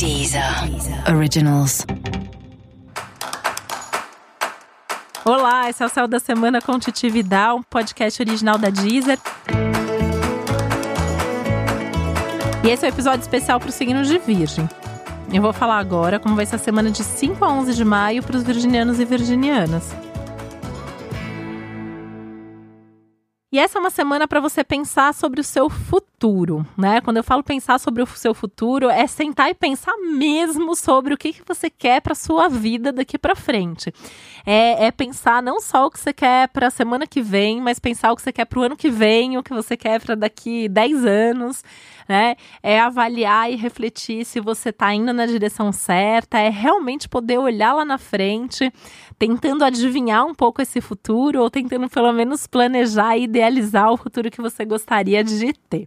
Deezer Originals. Olá, esse é o Céu da Semana com Titi Vidal, um podcast original da Deezer. E esse é o um episódio especial para os signos de Virgem. Eu vou falar agora como vai ser a semana de 5 a 11 de maio para os virginianos e virginianas. E essa é uma semana para você pensar sobre o seu futuro, né? Quando eu falo pensar sobre o seu futuro, é sentar e pensar mesmo sobre o que, que você quer para sua vida daqui para frente. É, é, pensar não só o que você quer para a semana que vem, mas pensar o que você quer para o ano que vem, o que você quer para daqui 10 anos, né? É avaliar e refletir se você está indo na direção certa, é realmente poder olhar lá na frente, tentando adivinhar um pouco esse futuro ou tentando pelo menos planejar e idealizar o futuro que você gostaria de ter.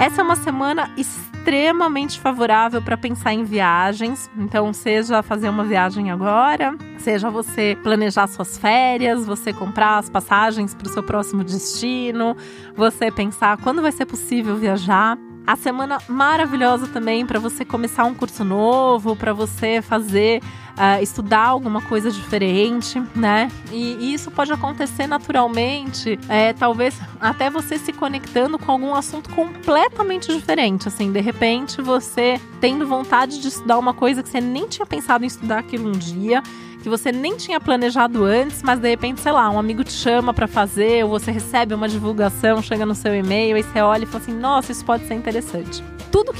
Essa é uma semana extremamente favorável para pensar em viagens. Então, seja fazer uma viagem agora, seja você planejar suas férias, você comprar as passagens para o seu próximo destino, você pensar quando vai ser possível viajar. A semana maravilhosa também para você começar um curso novo, para você fazer uh, estudar alguma coisa diferente, né? E, e isso pode acontecer naturalmente, é, talvez até você se conectando com algum assunto completamente diferente. Assim, de repente você tendo vontade de estudar uma coisa que você nem tinha pensado em estudar aquilo um dia que você nem tinha planejado antes, mas de repente, sei lá, um amigo te chama para fazer, ou você recebe uma divulgação, chega no seu e-mail, e você olha e fala assim: nossa, isso pode ser interessante.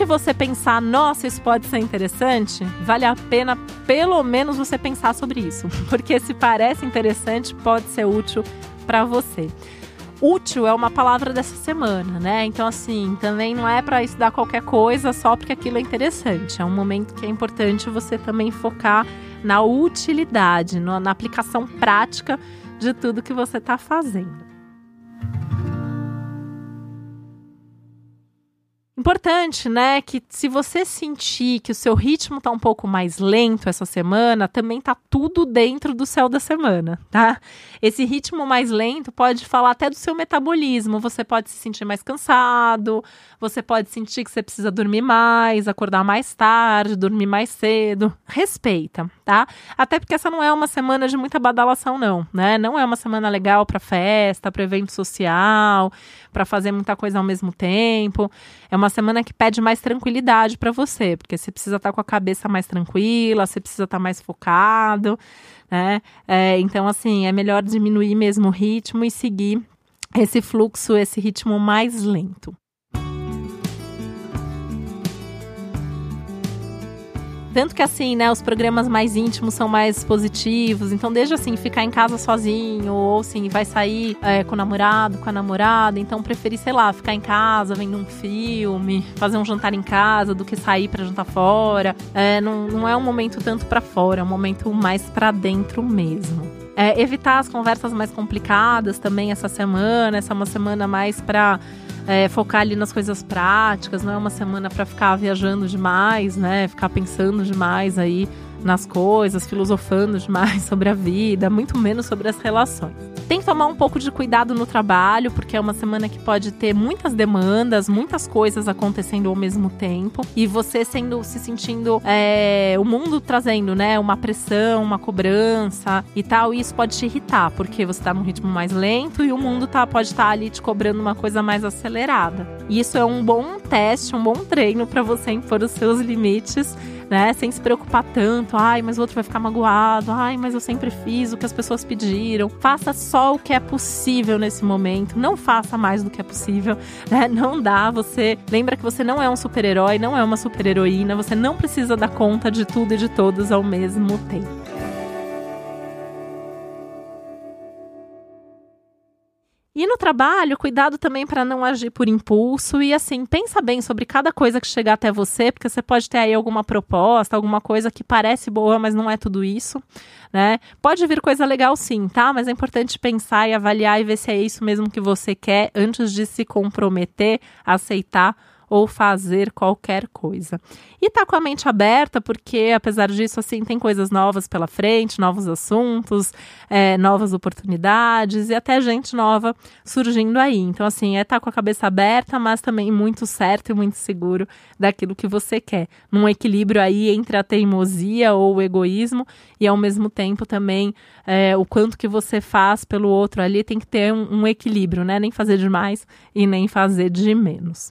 Que você pensar, nossa, isso pode ser interessante, vale a pena pelo menos você pensar sobre isso, porque se parece interessante, pode ser útil para você útil é uma palavra dessa semana, né? Então, assim, também não é para estudar qualquer coisa só porque aquilo é interessante. É um momento que é importante você também focar na utilidade, na aplicação prática de tudo que você está fazendo. Importante, né, que se você sentir que o seu ritmo tá um pouco mais lento essa semana, também tá tudo dentro do céu da semana, tá? Esse ritmo mais lento pode falar até do seu metabolismo, você pode se sentir mais cansado, você pode sentir que você precisa dormir mais, acordar mais tarde, dormir mais cedo. Respeita, tá? Até porque essa não é uma semana de muita badalação não, né? Não é uma semana legal para festa, para evento social, para fazer muita coisa ao mesmo tempo. É uma semana que pede mais tranquilidade para você, porque você precisa estar tá com a cabeça mais tranquila, você precisa estar tá mais focado, né? É, então, assim, é melhor diminuir mesmo o ritmo e seguir esse fluxo, esse ritmo mais lento. Tanto que assim, né, os programas mais íntimos são mais positivos. Então, desde assim, ficar em casa sozinho, ou assim, vai sair é, com o namorado, com a namorada. Então, preferi, sei lá, ficar em casa, vendo um filme, fazer um jantar em casa do que sair para jantar fora. É, não, não é um momento tanto para fora, é um momento mais para dentro mesmo. É, evitar as conversas mais complicadas também essa semana. Essa é uma semana mais para é, focar ali nas coisas práticas, não é uma semana para ficar viajando demais, né? Ficar pensando demais aí nas coisas, filosofando demais sobre a vida, muito menos sobre as relações. Tem que tomar um pouco de cuidado no trabalho, porque é uma semana que pode ter muitas demandas, muitas coisas acontecendo ao mesmo tempo, e você sendo se sentindo é, o mundo trazendo, né, uma pressão, uma cobrança e tal, e isso pode te irritar, porque você tá num ritmo mais lento e o mundo tá, pode estar tá ali te cobrando uma coisa mais acelerada. E isso é um bom teste, um bom treino para você impor os seus limites né? Sem se preocupar tanto. Ai, mas o outro vai ficar magoado. Ai, mas eu sempre fiz o que as pessoas pediram. Faça só o que é possível nesse momento. Não faça mais do que é possível, né? Não dá. Você lembra que você não é um super-herói, não é uma super-heroína. Você não precisa dar conta de tudo e de todos ao mesmo tempo. E no trabalho, cuidado também para não agir por impulso e assim, pensa bem sobre cada coisa que chegar até você, porque você pode ter aí alguma proposta, alguma coisa que parece boa, mas não é tudo isso, né? Pode vir coisa legal sim, tá? Mas é importante pensar e avaliar e ver se é isso mesmo que você quer antes de se comprometer aceitar ou fazer qualquer coisa. E tá com a mente aberta, porque apesar disso, assim, tem coisas novas pela frente, novos assuntos, é, novas oportunidades e até gente nova surgindo aí. Então, assim, é tá com a cabeça aberta, mas também muito certo e muito seguro daquilo que você quer. Num equilíbrio aí entre a teimosia ou o egoísmo e ao mesmo tempo também é, o quanto que você faz pelo outro ali tem que ter um, um equilíbrio, né? Nem fazer demais e nem fazer de menos.